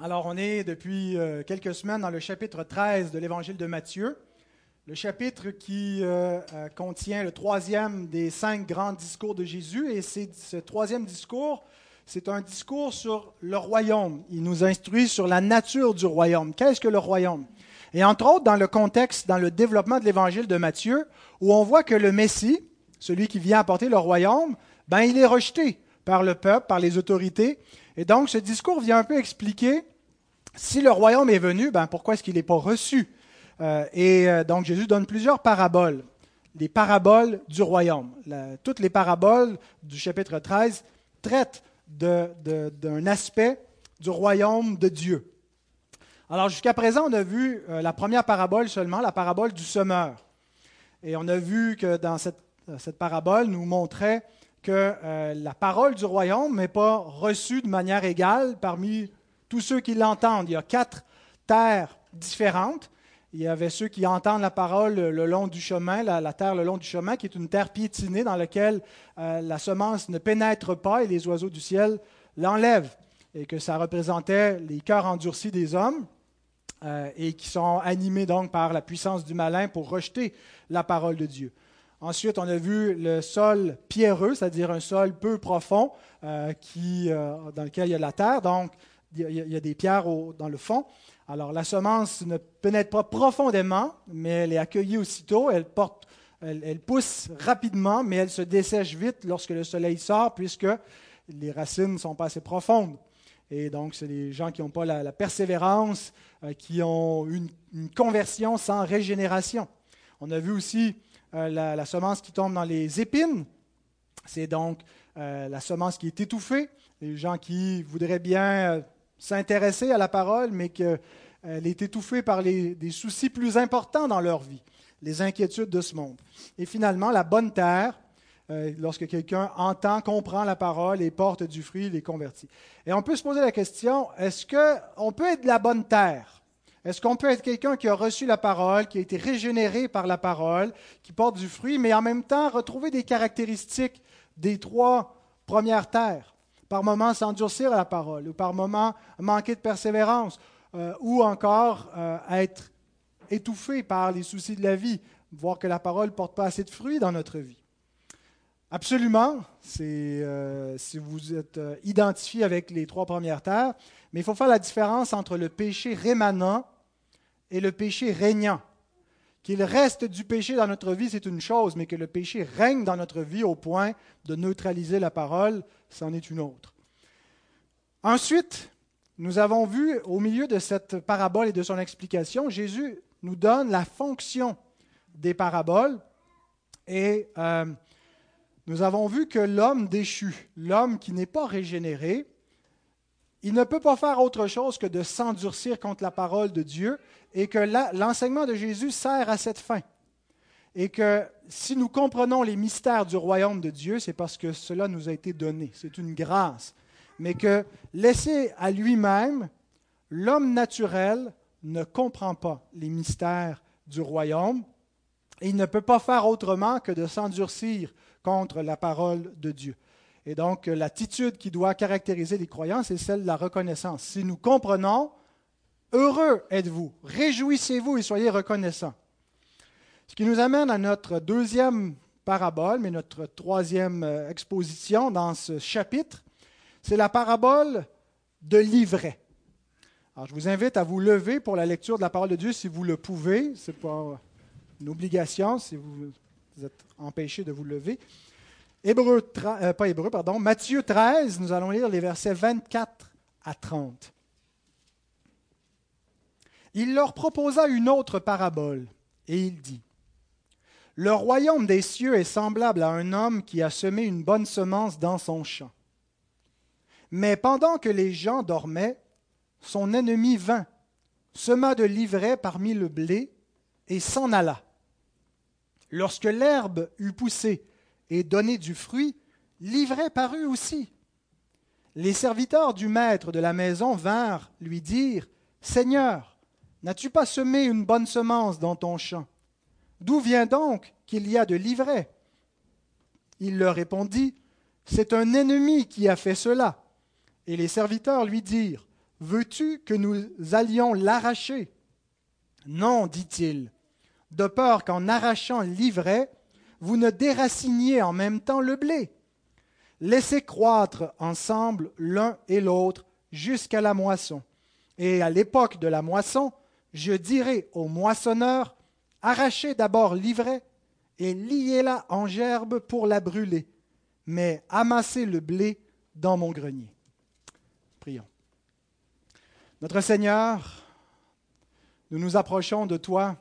Alors, on est depuis euh, quelques semaines dans le chapitre 13 de l'évangile de Matthieu, le chapitre qui euh, euh, contient le troisième des cinq grands discours de Jésus. Et ce troisième discours, c'est un discours sur le royaume. Il nous instruit sur la nature du royaume. Qu'est-ce que le royaume? Et entre autres, dans le contexte, dans le développement de l'évangile de Matthieu, où on voit que le Messie, celui qui vient apporter le royaume, ben, il est rejeté par le peuple, par les autorités. Et donc, ce discours vient un peu expliquer si le royaume est venu, ben pourquoi est-ce qu'il n'est pas reçu? Euh, Et euh, donc Jésus donne plusieurs paraboles, les paraboles du royaume. toutes les paraboles du chapitre 13 traitent d'un aspect du royaume de Dieu. Alors jusqu'à présent, on a vu euh, la première parabole seulement, la parabole du semeur. Et on a vu que dans cette, cette parabole nous montrait que la parole du royaume n'est pas reçue de manière égale parmi tous ceux qui l'entendent. Il y a quatre terres différentes. Il y avait ceux qui entendent la parole le long du chemin, la, terre le long du chemin, qui est une terre piétinée dans laquelle euh, la semence ne pénètre pas et les oiseaux du ciel l'enlèvent. Et que ça représentait les cœurs endurcis des hommes euh, et qui sont animés donc par la puissance du malin pour rejeter la parole de Dieu. Ensuite, on a vu le sol pierreux, c'est-à-dire un sol peu profond euh, qui, dans lequel il y a la terre. Donc, il y a des pierres dans le fond. Alors la semence ne pénètre pas profondément, mais elle est accueillie aussitôt, elle, porte, elle, pousse rapidement, mais elle se dessèche vite lorsque le soleil sort, puisque les racines ne sont pas assez profondes. Et donc, c'est des gens qui n'ont pas la, persévérance, euh, qui ont une, conversion sans régénération. On a vu aussi euh, la, semence qui tombe dans les épines. C'est donc euh, la semence qui est étouffée. Les gens qui voudraient bien s'intéresser à la parole, mais qu'elle est étouffée par des soucis plus importants dans leur vie, les inquiétudes de ce monde. Et finalement, la bonne terre, euh, lorsque quelqu'un entend, comprend la parole et porte du fruit, il est converti. Et on peut se poser la question, est-ce qu'on peut être de la bonne terre? Est-ce qu'on peut être quelqu'un qui a reçu la parole, qui a été régénéré par la parole, qui porte du fruit, mais en même temps retrouver des caractéristiques des trois premières terres? Par moments s'endurcir à la parole, ou par moments manquer de persévérance, euh, ou encore euh, être étouffé par les soucis de la vie, voir que la parole ne porte pas assez de fruits dans notre vie. Absolument, euh, si vous êtes identifié avec les trois premières terres, mais il faut faire la différence entre le péché rémanent et le péché régnant. Qu'il reste du péché dans notre vie, c'est une chose, mais que le péché règne dans notre vie au point de neutraliser la parole, c'en est une autre. Ensuite, nous avons vu au milieu de cette parabole et de son explication, Jésus nous donne la fonction des paraboles et euh, nous avons vu que l'homme déchu, l'homme qui n'est pas régénéré, il ne peut pas faire autre chose que de s'endurcir contre la parole de Dieu et que l'enseignement de Jésus sert à cette fin. Et que si nous comprenons les mystères du royaume de Dieu, c'est parce que cela nous a été donné. C'est une grâce. Mais que laissé à lui-même, l'homme naturel ne comprend pas les mystères du royaume et il ne peut pas faire autrement que de s'endurcir contre la parole de Dieu. Et donc, l'attitude qui doit caractériser les croyants, c'est celle de la reconnaissance. Si nous comprenons, heureux êtes-vous, réjouissez-vous et soyez reconnaissants. Ce qui nous amène à notre deuxième parabole, mais notre troisième euh, exposition dans ce chapitre, c'est la parabole de l'ivraie. Alors, je vous invite à vous lever pour la lecture de la parole de Dieu si vous le pouvez. Ce n'est pas une obligation si vous êtes empêché de vous lever. Euh, pas Hébreu, pardon, Matthieu 13, nous allons lire les versets 24 à 30. Il leur proposa une autre parabole, et il dit, Le royaume des cieux est semblable à un homme qui a semé une bonne semence dans son champ. Mais pendant que les gens dormaient, son ennemi vint, sema de l'ivraie parmi le blé, et s'en alla. Lorsque l'herbe eut poussé et donner du fruit, l'ivraie parut aussi. Les serviteurs du maître de la maison vinrent lui dire Seigneur, n'as-tu pas semé une bonne semence dans ton champ? D'où vient donc qu'il y a de l'ivraie Il leur répondit C'est un ennemi qui a fait cela. Et les serviteurs lui dirent Veux-tu que nous allions l'arracher Non, dit-il, de peur qu'en arrachant l'ivraie, vous ne déraciniez en même temps le blé. Laissez croître ensemble l'un et l'autre jusqu'à la moisson. Et à l'époque de la moisson, je dirai au moissonneur, arrachez d'abord l'ivraie et liez-la en gerbe pour la brûler, mais amassez le blé dans mon grenier. Prions. Notre Seigneur, nous nous approchons de toi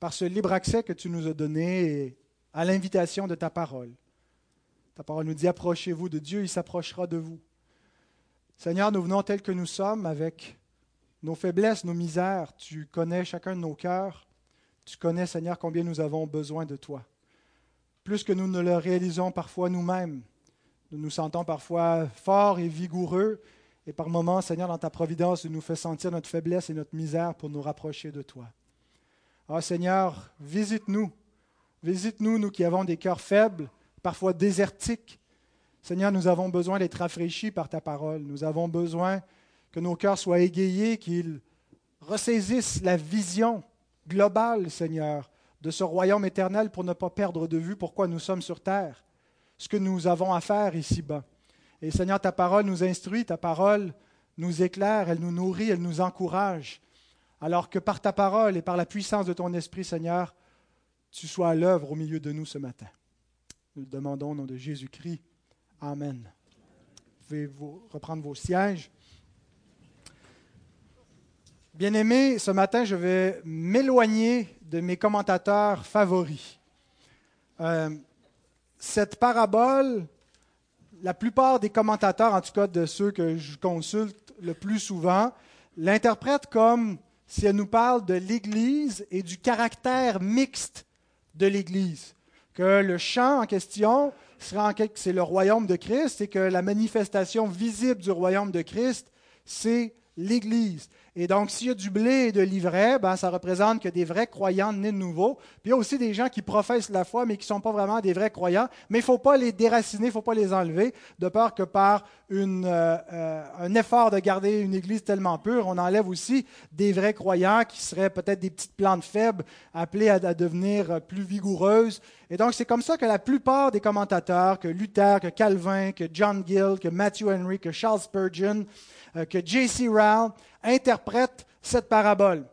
par ce libre accès que tu nous as donné à l'invitation de ta parole. Ta parole nous dit approchez-vous de Dieu, il s'approchera de vous. Seigneur, nous venons tels que nous sommes avec nos faiblesses, nos misères. Tu connais chacun de nos cœurs. Tu connais, Seigneur, combien nous avons besoin de toi. Plus que nous ne le réalisons parfois nous-mêmes. Nous nous sentons parfois forts et vigoureux. Et par moments, Seigneur, dans ta providence, tu nous fais sentir notre faiblesse et notre misère pour nous rapprocher de toi. Ah, Seigneur, visite-nous. Visite-nous, nous qui avons des cœurs faibles, parfois désertiques. Seigneur, nous avons besoin d'être rafraîchis par ta parole. Nous avons besoin que nos cœurs soient égayés, qu'ils ressaisissent la vision globale, Seigneur, de ce royaume éternel pour ne pas perdre de vue pourquoi nous sommes sur terre, ce que nous avons à faire ici-bas. Et Seigneur, ta parole nous instruit, ta parole nous éclaire, elle nous nourrit, elle nous encourage, alors que par ta parole et par la puissance de ton esprit, Seigneur, tu sois à l'œuvre au milieu de nous ce matin. Nous le demandons au nom de Jésus-Christ. Amen. Vous pouvez reprendre vos sièges. Bien-aimés, ce matin, je vais m'éloigner de mes commentateurs favoris. Euh, cette parabole, la plupart des commentateurs, en tout cas de ceux que je consulte le plus souvent, l'interprètent comme si elle nous parle de l'Église et du caractère mixte de l'Église. Que le champ en question, c'est le royaume de Christ et que la manifestation visible du royaume de Christ, c'est l'Église. Et donc, s'il y a du blé et de l'ivraie, ben, ça représente que des vrais croyants nés de nouveau. Puis il y a aussi des gens qui professent la foi, mais qui ne sont pas vraiment des vrais croyants. Mais il ne faut pas les déraciner, il ne faut pas les enlever, de peur que par une, euh, un effort de garder une Église tellement pure, on enlève aussi des vrais croyants qui seraient peut-être des petites plantes faibles, appelées à, à devenir plus vigoureuses. Et donc, c'est comme ça que la plupart des commentateurs, que Luther, que Calvin, que John Gill, que Matthew Henry, que Charles Spurgeon, que J.C. Rowell interprète cette parabole.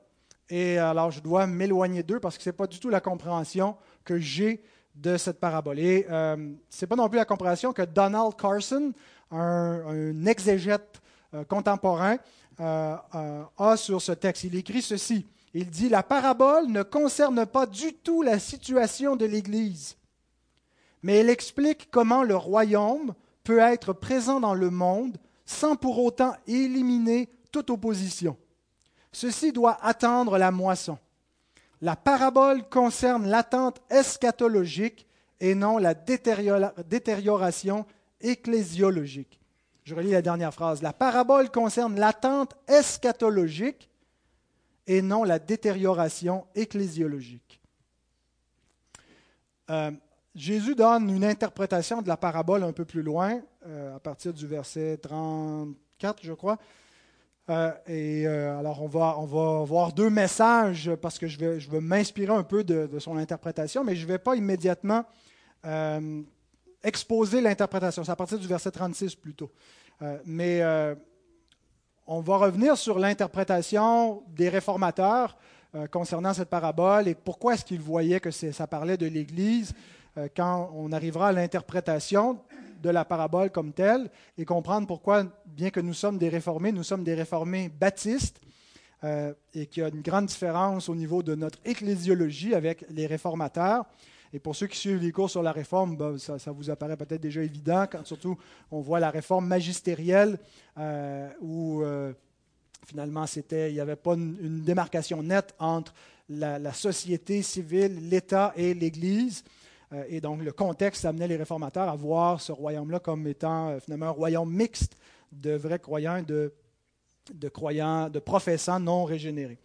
Et alors, je dois m'éloigner d'eux parce que ce n'est pas du tout la compréhension que j'ai de cette parabole. Et euh, ce n'est pas non plus la compréhension que Donald Carson, un, exégète euh, contemporain, a sur ce texte. Il écrit ceci. Il dit, la parabole ne concerne pas du tout la situation de l'Église, mais elle explique comment le royaume peut être présent dans le monde sans pour autant éliminer toute opposition. Ceci doit attendre la moisson. La parabole concerne l'attente eschatologique et non la détérioration ecclésiologique. Je relis la dernière phrase. La parabole concerne l'attente eschatologique et non la détérioration ecclésiologique. Euh, Jésus donne une interprétation de la parabole un peu plus loin, euh, à partir du verset 34, je crois. Euh, et euh, alors, on va, voir deux messages parce que je vais, je vais m'inspirer un peu de, son interprétation, mais je ne vais pas immédiatement exposer l'interprétation. C'est à partir du verset 36 plutôt. mais on va revenir sur l'interprétation des réformateurs concernant cette parabole et pourquoi est-ce qu'ils voyaient que ça parlait de l'Église quand on arrivera à l'interprétation de la parabole comme telle et comprendre pourquoi, bien que nous sommes des réformés, nous sommes des réformés baptistes euh, et qu'il y a une grande différence au niveau de notre ecclésiologie avec les réformateurs. Et pour ceux qui suivent les cours sur la réforme, ben, ça, vous apparaît peut-être déjà évident, quand surtout on voit la réforme magistérielle euh, où finalement c'était, il n'y avait pas une, démarcation nette entre la société civile, l'État et l'Église. Euh, et donc, le contexte amenait les réformateurs à voir ce royaume-là comme étant euh, finalement un royaume mixte de vrais croyants, de, de croyants, de professants non régénérés.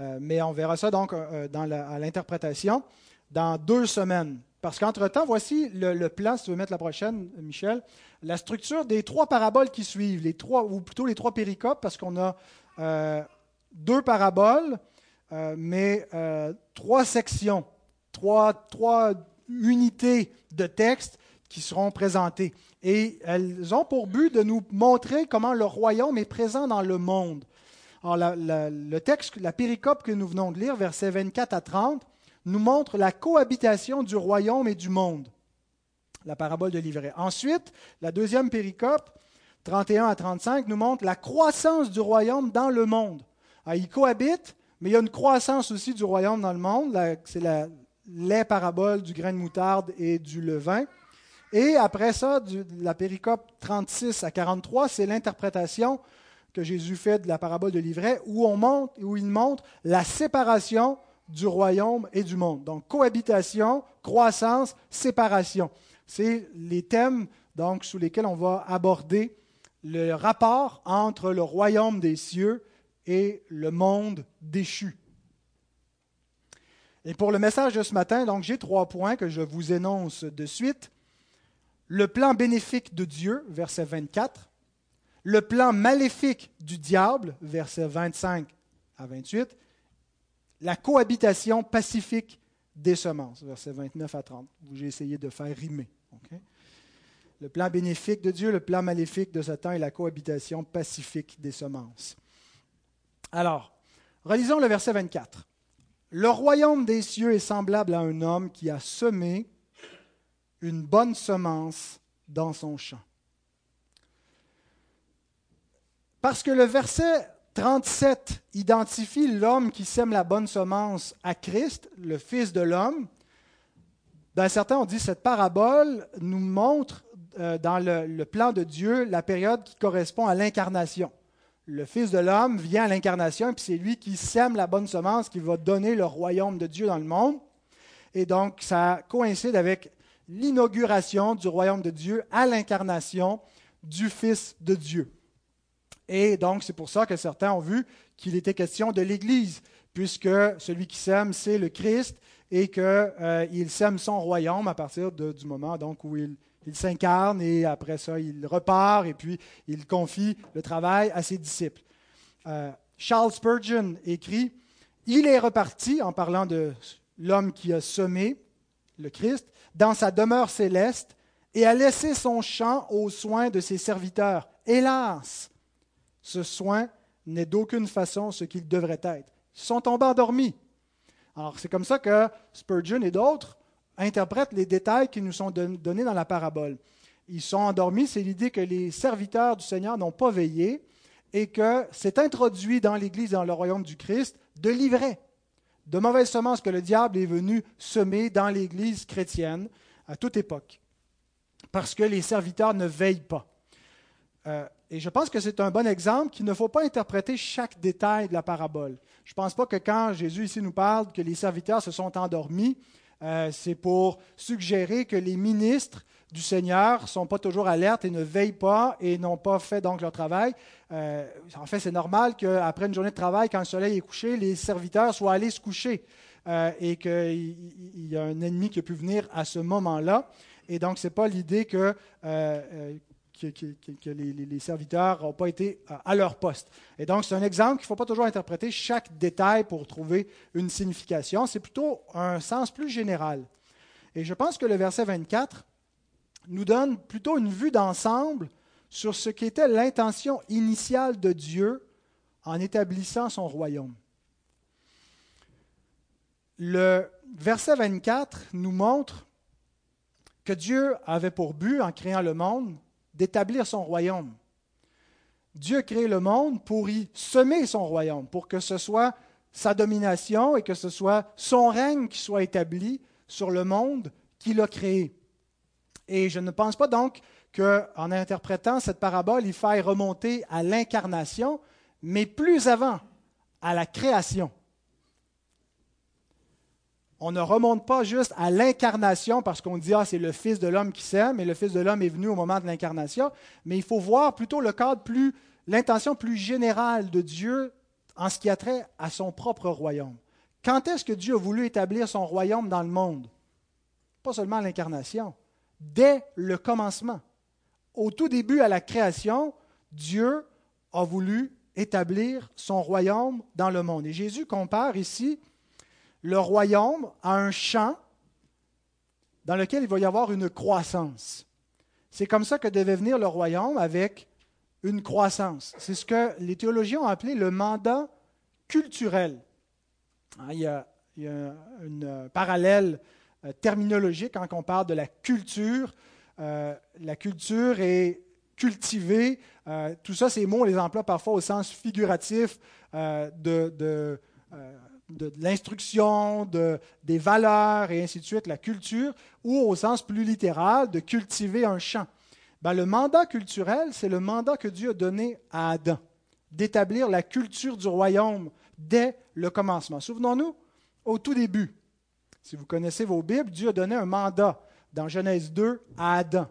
Euh, mais on verra ça donc à l'interprétation dans deux semaines. Parce qu'entre-temps, voici le, plan, si tu veux mettre la prochaine, Michel, la structure des trois paraboles qui suivent, les trois, ou plutôt les trois péricopes, parce qu'on a deux paraboles, mais trois sections, trois, trois unités de texte qui seront présentées. Et elles ont pour but de nous montrer comment le royaume est présent dans le monde. Alors, le texte, la péricope que nous venons de lire, versets 24 à 30, nous montre la cohabitation du royaume et du monde. La parabole de l'ivraie. Ensuite, la deuxième péricope, 31 à 35, nous montre la croissance du royaume dans le monde. Alors, il cohabite, mais il y a une croissance aussi du royaume dans le monde. C'est la, les paraboles du grain de moutarde et du levain. Et après ça, la péricope 36 à 43, c'est l'interprétation que Jésus fait de la parabole de l'ivraie, où, on où il montre la séparation du royaume et du monde. Donc, cohabitation, croissance, séparation. C'est les thèmes donc, sous lesquels on va aborder le rapport entre le royaume des cieux et le monde déchu. Et pour le message de ce matin, donc j'ai trois points que je vous énonce de suite. Le plan bénéfique de Dieu, verset 24. Le plan maléfique du diable, verset 25 à 28 la cohabitation pacifique des semences, versets 29 à 30, où j'ai essayé de faire rimer. Le plan bénéfique de Dieu, le plan maléfique de Satan et la cohabitation pacifique des semences. Alors, relisons le verset 24. Le royaume des cieux est semblable à un homme qui a semé une bonne semence dans son champ. Parce que le verset 37 identifie l'homme qui sème la bonne semence à Christ, le Fils de l'homme. Dans certains, on dit que cette parabole nous montre euh, dans le, plan de Dieu la période qui correspond à l'incarnation. Le Fils de l'homme vient à l'incarnation, puis c'est lui qui sème la bonne semence qui va donner le royaume de Dieu dans le monde. Et donc, ça coïncide avec l'inauguration du royaume de Dieu à l'incarnation du Fils de Dieu. Et donc, c'est pour ça que certains ont vu qu'il était question de l'Église, puisque celui qui sème, c'est le Christ, et qu'il euh, sème son royaume à partir du moment donc, où il, s'incarne, et après ça, il repart, et puis il confie le travail à ses disciples. Euh, Charles Spurgeon écrit, Il est reparti, en parlant de l'homme qui a semé, le Christ, dans sa demeure céleste, et a laissé son champ aux soins de ses serviteurs. Hélas, ce soin n'est d'aucune façon ce qu'il devrait être. Ils sont tombés endormis. Alors, c'est comme ça que Spurgeon et d'autres interprètent les détails qui nous sont donnés dans la parabole. Ils sont endormis, c'est l'idée que les serviteurs du Seigneur n'ont pas veillé et que c'est introduit dans l'Église, dans le royaume du Christ, de l'ivraie, de mauvaises semences que le diable est venu semer dans l'Église chrétienne à toute époque, parce que les serviteurs ne veillent pas. Euh, et je pense que c'est un bon exemple qu'il ne faut pas interpréter chaque détail de la parabole. Je ne pense pas que quand Jésus ici nous parle que les serviteurs se sont endormis, euh, c'est pour suggérer que les ministres du Seigneur ne sont pas toujours alertes et ne veillent pas et n'ont pas fait donc leur travail. Euh, en fait, c'est normal qu'après une journée de travail, quand le soleil est couché, les serviteurs soient allés se coucher euh, et qu'il y a un ennemi qui a pu venir à ce moment-là. Et donc, ce n'est pas l'idée que que, les, serviteurs n'ont pas été à leur poste. Et donc, c'est un exemple qu'il ne faut pas toujours interpréter chaque détail pour trouver une signification. C'est plutôt un sens plus général. Et je pense que le verset 24 nous donne plutôt une vue d'ensemble sur ce qu'était l'intention initiale de Dieu en établissant son royaume. Le verset 24 nous montre que Dieu avait pour but, en créant le monde, d'établir son royaume. Dieu crée le monde pour y semer son royaume, pour que ce soit sa domination et que ce soit son règne qui soit établi sur le monde qu'il a créé. Et je ne pense pas donc qu'en interprétant cette parabole, il faille remonter à l'incarnation, mais plus avant, à la création on ne remonte pas juste à l'incarnation parce qu'on dit ah c'est le Fils de l'homme qui s'aime et le Fils de l'homme est venu au moment de l'incarnation, mais il faut voir plutôt le cadre plus, l'intention plus générale de Dieu en ce qui a trait à son propre royaume. Quand est-ce que Dieu a voulu établir son royaume dans le monde? Pas seulement l'incarnation, dès le commencement. Au tout début, à la création, Dieu a voulu établir son royaume dans le monde. Et Jésus compare ici le royaume à un champ dans lequel il va y avoir une croissance. C'est comme ça que devait venir le royaume avec une croissance. C'est ce que les théologiens ont appelé le mandat culturel. Hein, il y a, un parallèle euh, terminologique quand on parle de la culture. Euh, la culture est cultivée. Euh, tout ça, ces mots, on les emploie parfois au sens figuratif de, l'instruction, de, des valeurs et ainsi de suite, la culture, ou au sens plus littéral, de cultiver un champ. Ben, le mandat culturel, c'est le mandat que Dieu a donné à Adam, d'établir la culture du royaume dès le commencement. Souvenons-nous, au tout début, si vous connaissez vos Bibles, Dieu a donné un mandat dans Genèse 2 à Adam.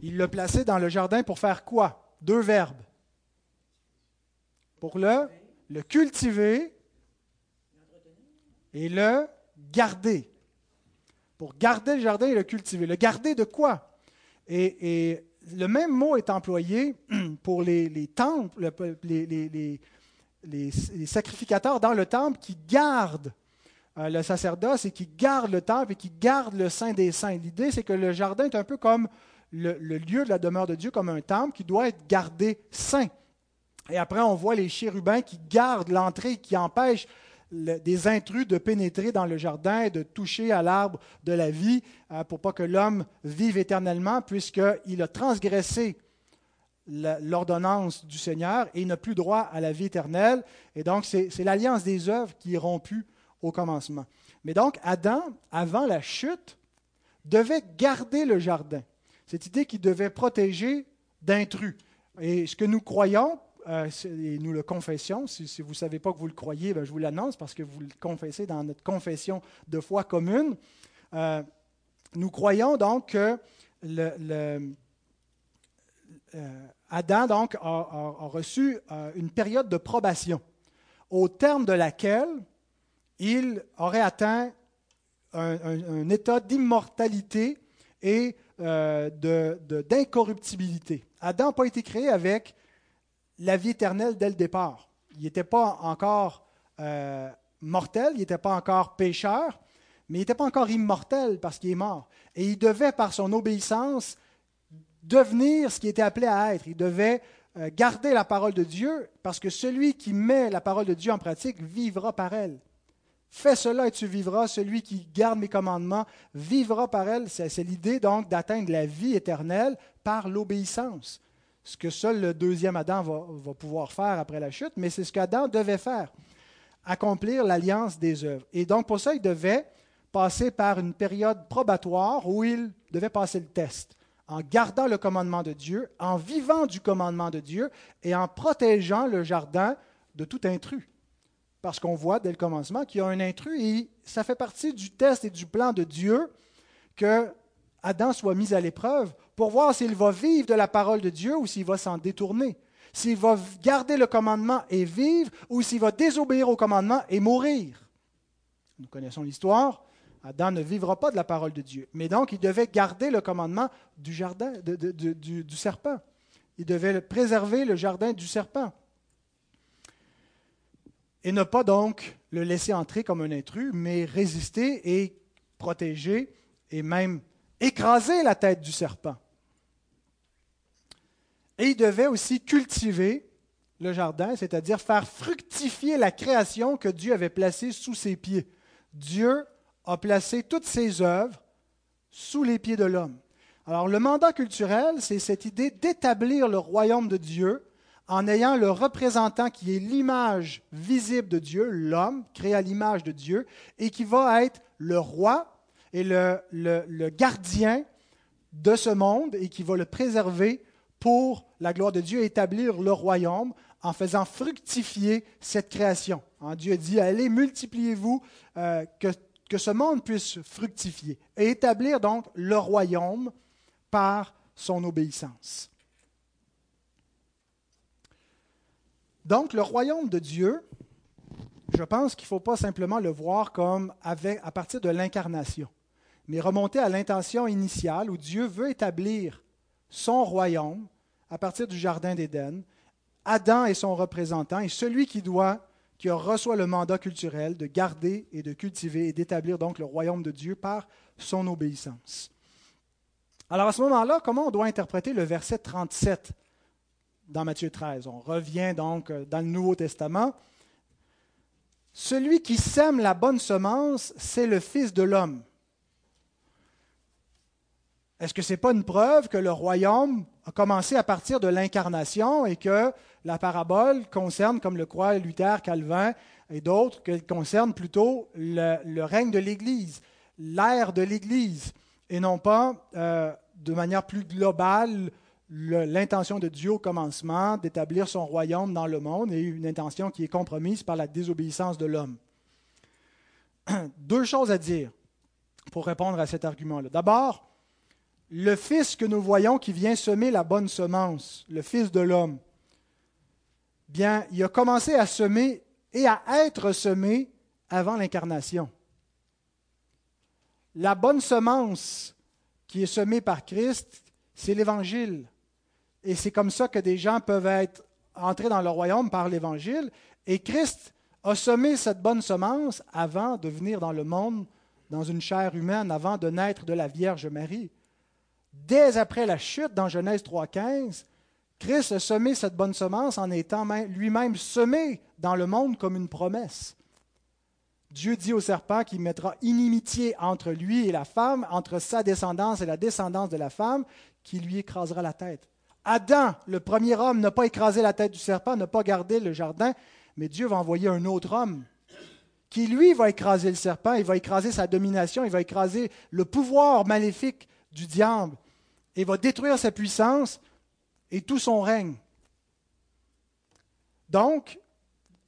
Il l'a placé dans le jardin pour faire quoi? Deux verbes. Pour le, le cultiver et le garder. Pour garder le jardin et le cultiver. Le garder de quoi? Et, le même mot est employé pour les, temples, les, sacrificateurs dans le temple qui gardent euh, le sacerdoce et qui gardent le temple et qui gardent le Saint des Saints. L'idée, c'est que le jardin est un peu comme le, le, lieu de la demeure de Dieu, comme un temple qui doit être gardé saint. Et après, on voit les chérubins qui gardent l'entrée, qui empêchent des intrus de pénétrer dans le jardin et de toucher à l'arbre de la vie euh, pour pas que l'homme vive éternellement, puisqu'il a transgressé l'ordonnance du Seigneur et n'a plus droit à la vie éternelle. Et donc, c'est l'alliance des œuvres qui est rompue au commencement. Mais donc, Adam, avant la chute, devait garder le jardin. Cette idée qu'il devait protéger d'intrus. Et ce que nous croyons, euh, et nous le confessions. Si, vous ne savez pas que vous le croyez, ben, je vous l'annonce parce que vous le confessez dans notre confession de foi commune. Euh, nous croyons donc que euh, Adam donc, a, reçu une période de probation au terme de laquelle il aurait atteint un, état d'immortalité et d'incorruptibilité. Adam n'a pas été créé avec la vie éternelle dès le départ. Il n'était pas encore euh, mortel, il n'était pas encore pécheur, mais il n'était pas encore immortel parce qu'il est mort. Et il devait, par son obéissance, devenir ce qui était appelé à être. Il devait euh, garder la parole de Dieu parce que celui qui met la parole de Dieu en pratique vivra par elle. Fais cela et tu vivras. Celui qui garde mes commandements vivra par elle. C'est l'idée donc d'atteindre la vie éternelle par l'obéissance ce que seul le deuxième Adam va, pouvoir faire après la chute, mais c'est ce qu'Adam devait faire, accomplir l'alliance des œuvres. Et donc pour ça, il devait passer par une période probatoire où il devait passer le test, en gardant le commandement de Dieu, en vivant du commandement de Dieu et en protégeant le jardin de tout intrus. Parce qu'on voit dès le commencement qu'il y a un intrus et ça fait partie du test et du plan de Dieu que Adam soit mis à l'épreuve pour voir s'il va vivre de la parole de Dieu ou s'il va s'en détourner, s'il va garder le commandement et vivre ou s'il va désobéir au commandement et mourir. Nous connaissons l'histoire. Adam ne vivra pas de la parole de Dieu. Mais donc, il devait garder le commandement du serpent. Il devait préserver le jardin du serpent. Et ne pas donc le laisser entrer comme un intrus, mais résister et protéger et même écraser la tête du serpent. Et il devait aussi cultiver le jardin, c'est-à-dire faire fructifier la création que Dieu avait placée sous ses pieds. Dieu a placé toutes ses œuvres sous les pieds de l'homme. Alors le mandat culturel, c'est cette idée d'établir le royaume de Dieu en ayant le représentant qui est l'image visible de Dieu, l'homme, créé à l'image de Dieu, et qui va être le roi et le, le gardien de ce monde et qui va le préserver pour la gloire de Dieu, établir le royaume en faisant fructifier cette création. Hein, Dieu dit, allez, multipliez-vous, euh, que, que ce monde puisse fructifier et établir donc le royaume par son obéissance. Donc, le royaume de Dieu, je pense qu'il ne faut pas simplement le voir comme avec, à partir de l'incarnation, mais remonter à l'intention initiale où Dieu veut établir son royaume à partir du Jardin d'Éden. Adam est son représentant et celui qui doit, qui reçoit le mandat culturel de garder et de cultiver et d'établir donc le royaume de Dieu par son obéissance. Alors à ce moment-là, comment on doit interpréter le verset 37 dans Matthieu 13 On revient donc dans le Nouveau Testament. Celui qui sème la bonne semence, c'est le Fils de l'homme. Est-ce que ce n'est pas une preuve que le royaume a commencé à partir de l'incarnation et que la parabole concerne, comme le croit Luther, Calvin et d'autres, qu'elle concerne plutôt le, règne de l'Église, l'ère de l'Église, et non pas euh, de manière plus globale l'intention de Dieu au commencement d'établir son royaume dans le monde et une intention qui est compromise par la désobéissance de l'homme. Deux choses à dire pour répondre à cet argument-là. D'abord, le Fils que nous voyons qui vient semer la bonne semence, le Fils de l'homme, bien, il a commencé à semer et à être semé avant l'incarnation. La bonne semence qui est semée par Christ, c'est l'Évangile. Et c'est comme ça que des gens peuvent être entrés dans le royaume par l'Évangile. Et Christ a semé cette bonne semence avant de venir dans le monde dans une chair humaine, avant de naître de la Vierge Marie. Dès après la chute dans Genèse 3.15, Christ a semé cette bonne semence en étant lui-même semé dans le monde comme une promesse. Dieu dit au serpent qu'il mettra inimitié entre lui et la femme, entre sa descendance et la descendance de la femme, qui lui écrasera la tête. Adam, le premier homme, n'a pas écrasé la tête du serpent, n'a pas gardé le jardin, mais Dieu va envoyer un autre homme qui, lui, va écraser le serpent, il va écraser sa domination, il va écraser le pouvoir maléfique du diable et va détruire sa puissance et tout son règne. Donc,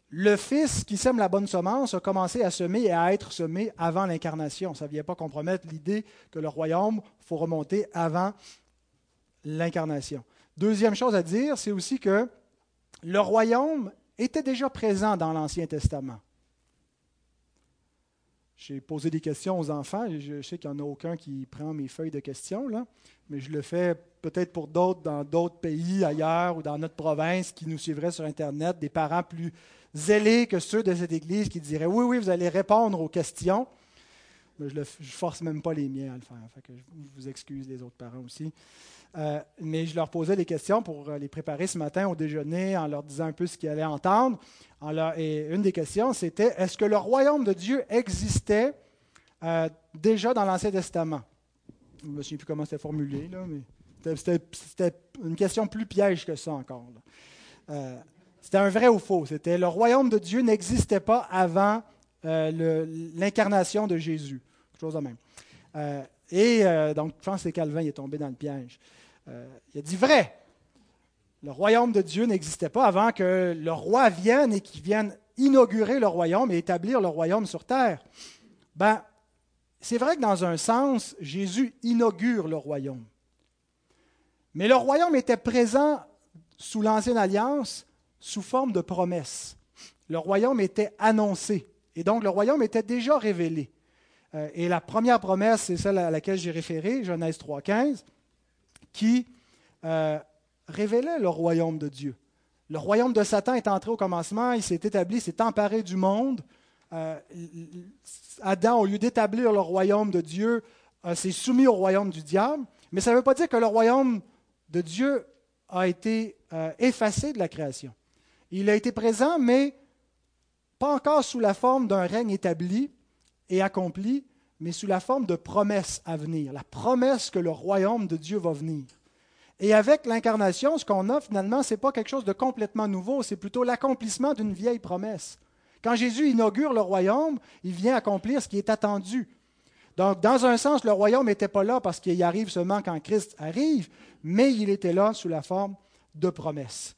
le Fils qui sème la bonne semence a commencé à semer et à être semé avant l'incarnation. Ça ne vient pas compromettre l'idée que le royaume, faut remonter avant l'incarnation. Deuxième chose à dire, c'est aussi que le royaume était déjà présent dans l'Ancien Testament. J'ai posé des questions aux enfants. Je sais qu'il n'y en a aucun qui prend mes feuilles de questions, mais je le fais peut-être pour d'autres dans d'autres pays ailleurs ou dans notre province qui nous suivraient sur Internet, des parents plus zélés que ceux de cette Église qui diraient Oui, oui, vous allez répondre aux questions. Je ne force même pas les miens à le faire. je vous excuse, les autres parents aussi. Euh, mais je leur posais des questions pour euh, les préparer ce matin au déjeuner en leur disant un peu ce qu'ils allaient entendre. et une des questions, c'était est-ce que le royaume de Dieu existait euh, déjà dans l'Ancien Testament? Je ne me souviens plus comment c'était formulé, là, mais c'était une question plus piège que ça encore. c'était un vrai ou faux? C'était le royaume de Dieu n'existait pas avant l'incarnation de Jésus. Chose de même. et donc, je pense que c'est Calvin qui est tombé dans le piège. Euh, il a dit vrai. Le royaume de Dieu n'existait pas avant que le roi vienne et qu'il vienne inaugurer le royaume et établir le royaume sur terre. Ben, c'est vrai que dans un sens, Jésus inaugure le royaume. Mais le royaume était présent sous l'Ancienne Alliance sous forme de promesse. Le royaume était annoncé. Et donc, le royaume était déjà révélé. Euh, et la première promesse, c'est celle à laquelle j'ai référé, Genèse 3.15 qui euh, révélait le royaume de Dieu. Le royaume de Satan est entré au commencement, il s'est établi, s'est emparé du monde. Euh, Adam, au lieu d'établir le royaume de Dieu, s'est soumis au royaume du diable. Mais ça ne veut pas dire que le royaume de Dieu a été effacé de la création. Il a été présent, mais pas encore sous la forme d'un règne établi et accompli, mais sous la forme de promesses à venir, la promesse que le royaume de Dieu va venir. Et avec l'incarnation, ce qu'on a finalement, ce n'est pas quelque chose de complètement nouveau, c'est plutôt l'accomplissement d'une vieille promesse. Quand Jésus inaugure le royaume, il vient accomplir ce qui est attendu. Donc, dans un sens, le royaume n'était pas là parce qu'il y arrive seulement quand Christ arrive, mais il était là sous la forme de promesses.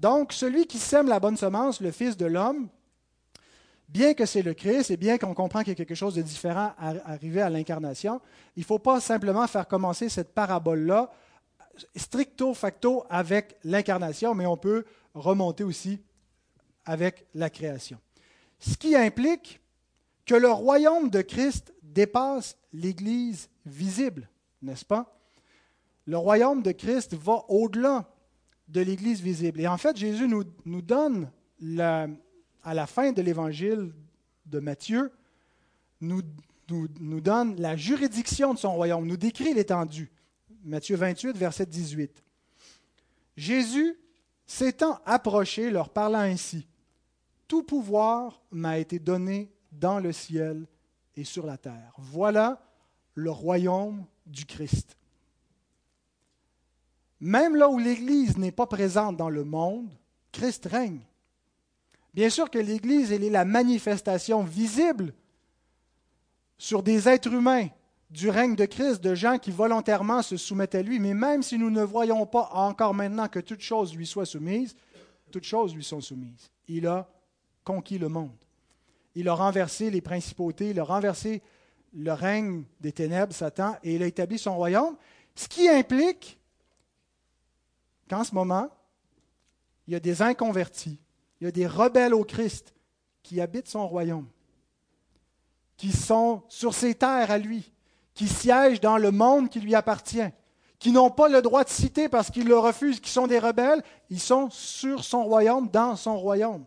Donc, celui qui sème la bonne semence, le Fils de l'homme, bien que c'est le Christ et bien qu'on comprend qu'il y a quelque chose de différent à arriver à l'incarnation, il ne faut pas simplement faire commencer cette parabole-là stricto facto avec l'incarnation, mais on peut remonter aussi avec la création. Ce qui implique que le royaume de Christ dépasse l'Église visible, n'est-ce pas? Le royaume de Christ va au-delà de l'Église visible. Et en fait, Jésus nous, nous donne, à la fin de l'évangile de Matthieu, nous, nous, donne la juridiction de son royaume, nous décrit l'étendue. Matthieu 28, verset 18. Jésus, s'étant approché, leur parlant ainsi, Tout pouvoir m'a été donné dans le ciel et sur la terre. Voilà le royaume du Christ. Même là où l'Église n'est pas présente dans le monde, Christ règne. Bien sûr que l'Église, elle est la manifestation visible sur des êtres humains du règne de Christ, de gens qui volontairement se soumettent à lui, mais même si nous ne voyons pas encore maintenant que toutes choses lui soient soumises, toutes choses lui sont soumises. Il a conquis le monde. Il a renversé les principautés, il a renversé le règne des ténèbres, Satan, et il a établi son royaume, ce qui implique qu'en ce moment, il y a des inconvertis, il y a des rebelles au Christ qui habitent son royaume, qui sont sur ses terres à lui, qui siègent dans le monde qui lui appartient, qui n'ont pas le droit de citer parce qu'ils le refusent, qui sont des rebelles, ils sont sur son royaume, dans son royaume.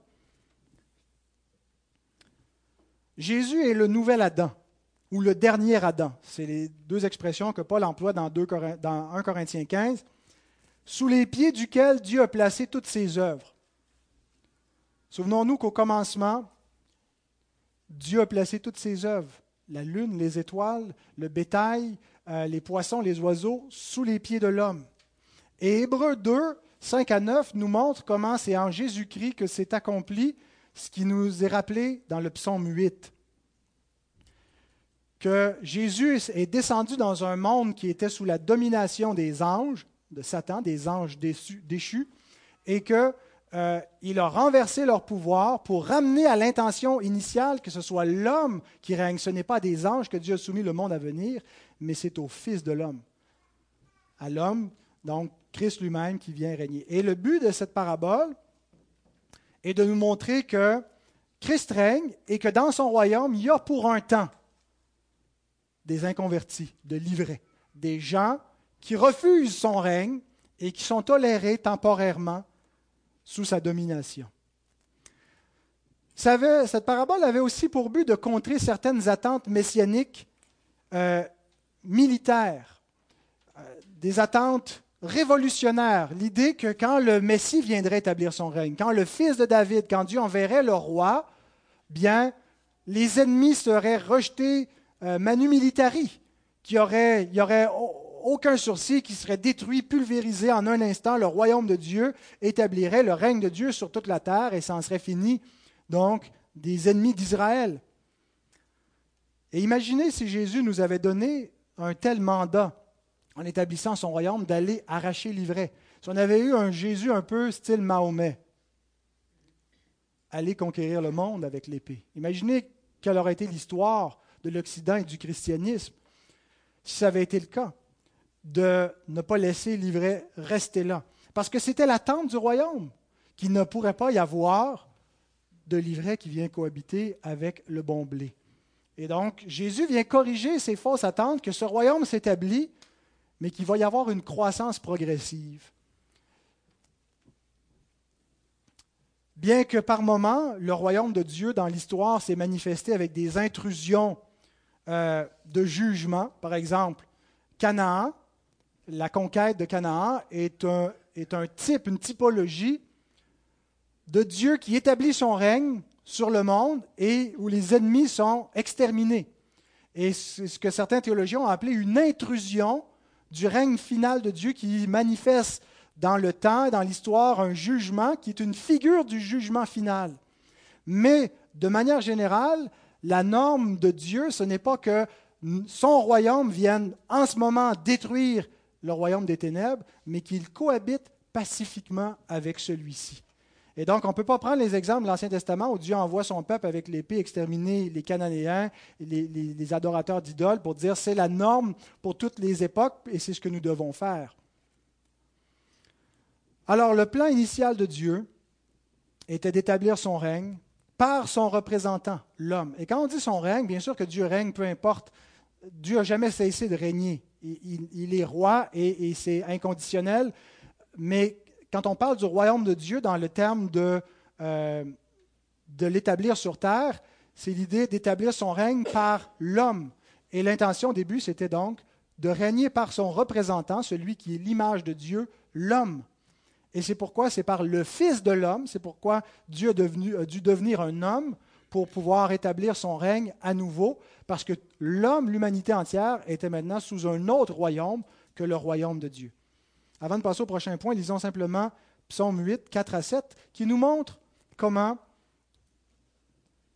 Jésus est le nouvel Adam ou le dernier Adam. C'est les deux expressions que Paul emploie dans, 1 Corinthiens 15 sous les pieds duquel Dieu a placé toutes ses œuvres. Souvenons-nous qu'au commencement, Dieu a placé toutes ses œuvres, la lune, les étoiles, le bétail, euh, les poissons, les oiseaux, sous les pieds de l'homme. Et Hébreu 2, 5 à 9 nous montre comment c'est en Jésus-Christ que s'est accompli ce qui nous est rappelé dans le psaume 8. Que Jésus est descendu dans un monde qui était sous la domination des anges, de Satan, des anges déchus, et qu'il euh, a renversé leur pouvoir pour ramener à l'intention initiale que ce soit l'homme qui règne. Ce n'est pas des anges que Dieu a soumis le monde à venir, mais c'est au Fils de l'homme. À l'homme, donc Christ lui-même qui vient régner. Et le but de cette parabole est de nous montrer que Christ règne et que dans son royaume, il y a pour un temps des inconvertis, de livrés, des gens qui refusent son règne et qui sont tolérés temporairement sous sa domination. cette parabole avait aussi pour but de contrer certaines attentes messianiques euh, militaires, euh, des attentes révolutionnaires. L'idée que quand le Messie viendrait établir son règne, quand le fils de David, quand Dieu enverrait le roi, bien, les ennemis seraient rejetés euh, manu militari, qu'il aurait aucun sourcil qui serait détruit, pulvérisé en un instant. Le royaume de Dieu établirait le règne de Dieu sur toute la terre et ça en serait fini, donc, des ennemis d'Israël. Et imaginez si Jésus nous avait donné un tel mandat en établissant son royaume d'aller arracher l'ivraie. Si on avait eu un Jésus un peu style Mahomet, aller conquérir le monde avec l'épée. Imaginez quelle aurait été l'histoire de l'Occident et du christianisme si ça avait été le cas de ne pas laisser l'ivraie rester là. Parce que c'était l'attente du royaume, qu'il ne pourrait pas y avoir de l'ivraie qui vient cohabiter avec le bon blé. Et donc, Jésus vient corriger ces fausses attentes que ce royaume s'établit, mais qu'il va y avoir une croissance progressive. Bien que par moments, le royaume de Dieu dans l'histoire s'est manifesté avec des intrusions euh, de jugement, par exemple, Canaan, la conquête de Canaan est un, est un type, une typologie de Dieu qui établit son règne sur le monde et où les ennemis sont exterminés. Et c'est ce que certains théologiens ont appelé une intrusion du règne final de Dieu qui manifeste dans le temps, dans l'histoire, un jugement qui est une figure du jugement final. Mais de manière générale, la norme de Dieu, ce n'est pas que son royaume vienne en ce moment détruire le royaume des ténèbres, mais qu'il cohabite pacifiquement avec celui-ci. Et donc, on ne peut pas prendre les exemples de l'Ancien Testament où Dieu envoie son peuple avec l'épée exterminer les Cananéens, les, les adorateurs d'idoles, pour dire c'est la norme pour toutes les époques et c'est ce que nous devons faire. Alors, le plan initial de Dieu était d'établir son règne par son représentant, l'homme. Et quand on dit son règne, bien sûr que Dieu règne, peu importe. Dieu n'a jamais cessé de régner. Il, est roi et, c'est inconditionnel. Mais quand on parle du royaume de Dieu dans le terme de, euh, de l'établir sur terre, c'est l'idée d'établir son règne par l'homme. Et l'intention au début, c'était donc de régner par son représentant, celui qui est l'image de Dieu, l'homme. Et c'est pourquoi c'est par le Fils de l'homme, c'est pourquoi Dieu a dû devenir un homme pour pouvoir établir son règne à nouveau, parce que l'homme, l'humanité entière, était maintenant sous un autre royaume que le royaume de Dieu. Avant de passer au prochain point, lisons simplement Psaume 8, 4 à 7, qui nous montre comment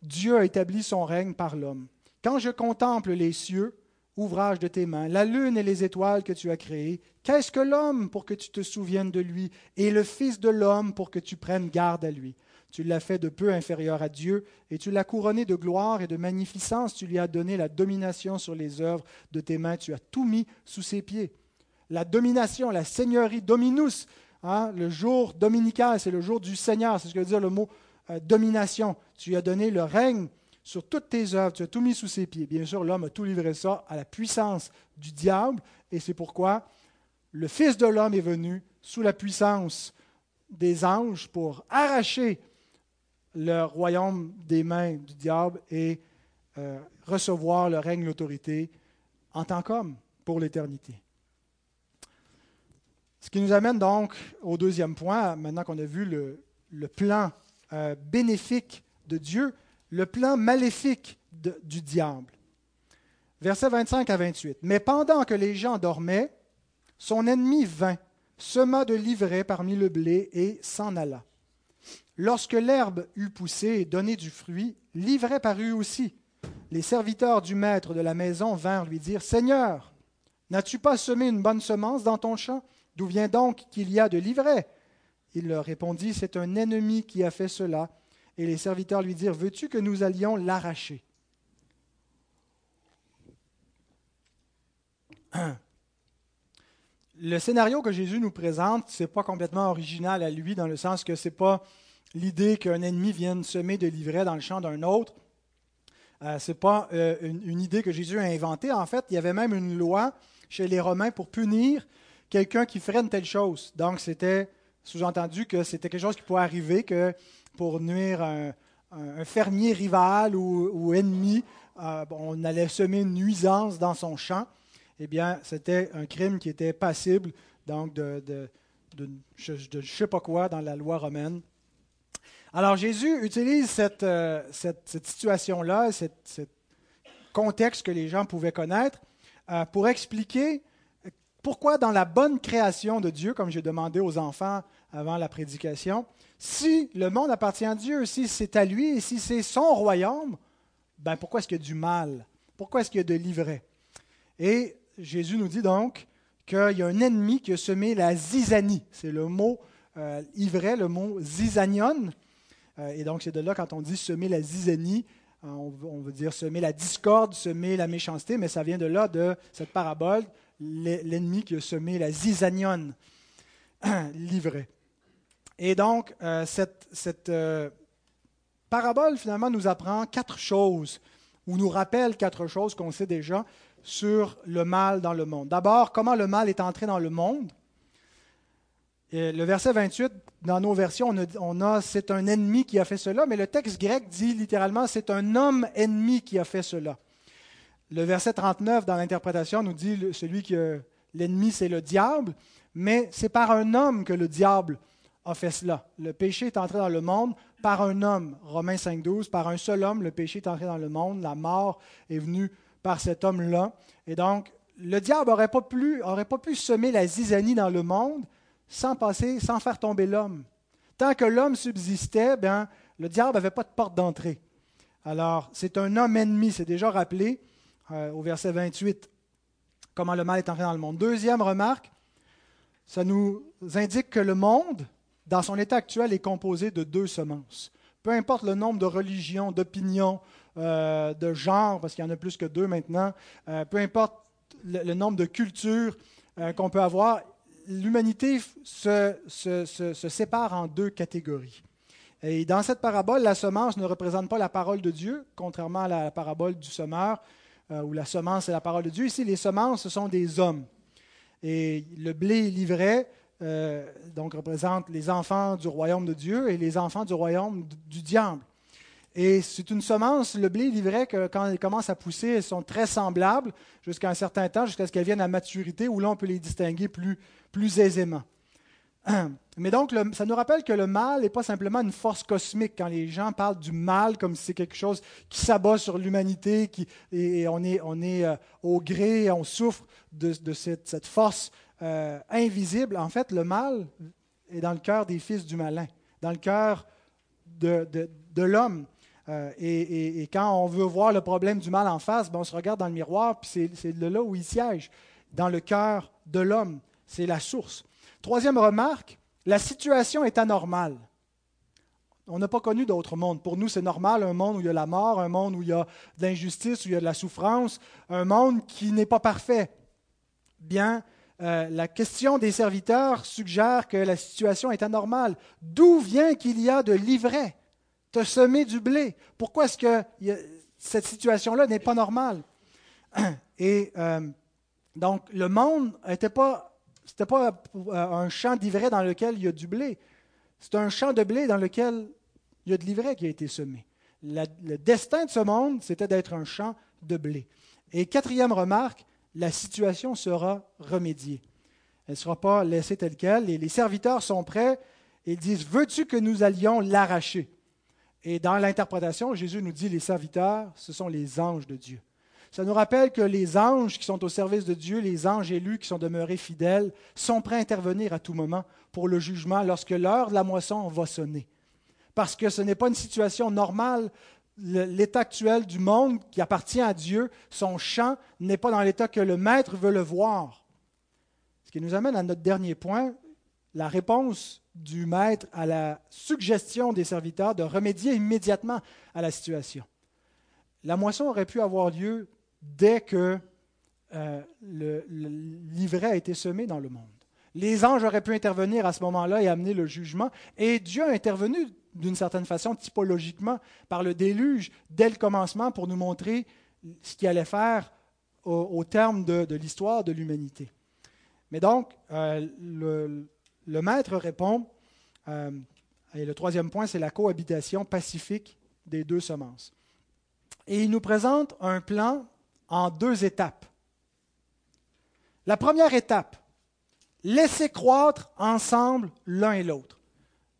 Dieu a établi son règne par l'homme. Quand je contemple les cieux, ouvrage de tes mains, la lune et les étoiles que tu as créées, qu'est-ce que l'homme pour que tu te souviennes de lui, et le Fils de l'homme pour que tu prennes garde à lui? Tu l'as fait de peu inférieur à Dieu, et tu l'as couronné de gloire et de magnificence, tu lui as donné la domination sur les œuvres de tes mains, tu as tout mis sous ses pieds. La domination, la seigneurie, dominus, hein, le jour dominical, c'est le jour du Seigneur, c'est ce que veut dire le mot euh, domination. Tu lui as donné le règne sur toutes tes œuvres, tu as tout mis sous ses pieds. Bien sûr, l'homme a tout livré ça à la puissance du diable, et c'est pourquoi le Fils de l'homme est venu sous la puissance des anges pour arracher le royaume des mains du diable et euh, recevoir le règne, l'autorité en tant qu'homme pour l'éternité. Ce qui nous amène donc au deuxième point, maintenant qu'on a vu le, plan euh, bénéfique de Dieu, le plan maléfique du diable. Versets 25 à 28. Mais pendant que les gens dormaient, son ennemi vint, sema de l'ivraie parmi le blé et s'en alla. Lorsque l'herbe eut poussé et donné du fruit, l'ivraie parut aussi. Les serviteurs du maître de la maison vinrent lui dire Seigneur, n'as-tu pas semé une bonne semence dans ton champ? D'où vient donc qu'il y a de l'ivraie? Il leur répondit C'est un ennemi qui a fait cela. Et les serviteurs lui dirent Veux-tu que nous allions l'arracher? Le scénario que Jésus nous présente, ce n'est pas complètement original à lui, dans le sens que ce n'est pas l'idée qu'un ennemi vienne semer de l'ivraie dans le champ d'un autre. Euh, ce n'est pas euh, une, idée que Jésus a inventée. En fait, il y avait même une loi chez les Romains pour punir quelqu'un qui ferait une telle chose. Donc, c'était sous-entendu que c'était quelque chose qui pouvait arriver, que pour nuire un, fermier rival ou, ennemi, euh, on allait semer une nuisance dans son champ eh bien, c'était un crime qui était passible donc de, je ne sais pas quoi dans la loi romaine. Alors Jésus utilise cette, euh, situation-là, ce contexte que les gens pouvaient connaître, euh, pour expliquer pourquoi dans la bonne création de Dieu, comme j'ai demandé aux enfants avant la prédication, si le monde appartient à Dieu, si c'est à lui et si c'est son royaume, ben pourquoi est-ce qu'il y a du mal? Pourquoi est-ce qu'il y a de l'ivraie? Et Jésus nous dit donc qu'il y a un ennemi qui a semé la zizanie. C'est le mot euh, ivraie, le mot zizanion. Euh, et donc, c'est de là, quand on dit semer la zizanie, euh, on, veut dire semer la discorde, semer la méchanceté, mais ça vient de là, de cette parabole, l'ennemi qui a semé la zizanion, l'ivraie. Et donc, cette, cette parabole, finalement, nous apprend quatre choses, ou nous rappelle quatre choses qu'on sait déjà sur le mal dans le monde. D'abord, comment le mal est entré dans le monde? Le verset 28, dans nos versions, on a, c'est un ennemi qui a fait cela, mais le texte grec dit littéralement c'est un homme ennemi qui a fait cela. Le verset 39 dans l'interprétation nous dit celui que l'ennemi c'est le diable, mais c'est par un homme que le diable a fait cela. Le péché est entré dans le monde par un homme. Romains 5.12, par un seul homme, le péché est entré dans le monde, la mort est venue par cet homme-là. Et donc, le diable n'aurait pas, pas pu semer la zizanie dans le monde sans passer, sans faire tomber l'homme. Tant que l'homme subsistait, bien, le diable n'avait pas de porte d'entrée. Alors, c'est un homme ennemi, c'est déjà rappelé euh, au verset 28, comment le mal est entré dans le monde. Deuxième remarque, ça nous indique que le monde, dans son état actuel, est composé de deux semences. Peu importe le nombre de religions, d'opinions, euh, de genres, parce qu'il y en a plus que deux maintenant, euh, peu importe le, nombre de cultures qu'on peut avoir, l'humanité se, sépare en deux catégories. Et dans cette parabole, la semence ne représente pas la parole de Dieu, contrairement à la parabole du semeur, euh, où la semence est la parole de Dieu. Ici, les semences, ce sont des hommes. Et le blé livret, euh, donc, représente les enfants du royaume de Dieu et les enfants du royaume du diable. Et c'est une semence, le blé, livret, que quand elles commencent à pousser, elles sont très semblables jusqu'à un certain temps, jusqu'à ce qu'elles viennent à maturité, où là, on peut les distinguer plus, plus aisément. Mais donc, ça nous rappelle que le mal n'est pas simplement une force cosmique. Quand les gens parlent du mal comme si c'est quelque chose qui s'abat sur l'humanité, et, on est, on est euh, au gré, on souffre de, cette, force euh, invisible. En fait, le mal est dans le cœur des fils du malin, dans le cœur de, de, l'homme. Euh, et, quand on veut voir le problème du mal en face, ben, on se regarde dans le miroir, puis c'est de là où il siège, dans le cœur de l'homme. C'est la source. Troisième remarque, la situation est anormale. On n'a pas connu d'autre monde. Pour nous, c'est normal, un monde où il y a la mort, un monde où il y a de l'injustice, où il y a de la souffrance, un monde qui n'est pas parfait. Bien, euh, la question des serviteurs suggère que la situation est anormale. D'où vient qu'il y a de l'ivraie? Te semer du blé. Pourquoi est-ce que cette situation-là n'est pas normale? Et euh, donc, le monde n'était pas ce n'était pas euh, un champ d'ivraie dans lequel il y a du blé. C'est un champ de blé dans lequel il y a de l'ivraie qui a été semé. le destin de ce monde, c'était d'être un champ de blé. Et quatrième remarque, la situation sera remédiée. Elle ne sera pas laissée telle qu'elle. Et les serviteurs sont prêts et disent, veux-tu que nous allions l'arracher? Et dans l'interprétation, Jésus nous dit, les serviteurs, ce sont les anges de Dieu. Ça nous rappelle que les anges qui sont au service de Dieu, les anges élus qui sont demeurés fidèles, sont prêts à intervenir à tout moment pour le jugement lorsque l'heure de la moisson va sonner. Parce que ce n'est pas une situation normale. L'état actuel du monde qui appartient à Dieu, son champ, n'est pas dans l'état que le maître veut le voir. Ce qui nous amène à notre dernier point, la réponse du maître à la suggestion des serviteurs de remédier immédiatement à la situation. La moisson aurait pu avoir lieu dès que euh, le, livret a été semé dans le monde. Les anges auraient pu intervenir à ce moment-là et amener le jugement. Et Dieu a intervenu d'une certaine façon, typologiquement, par le déluge dès le commencement pour nous montrer ce qu'il allait faire au, terme de, l'histoire de l'humanité. Mais donc, euh, le, maître répond, euh, et le troisième point, c'est la cohabitation pacifique des deux semences. Et il nous présente un plan en deux étapes. La première étape, laissez croître ensemble l'un et l'autre.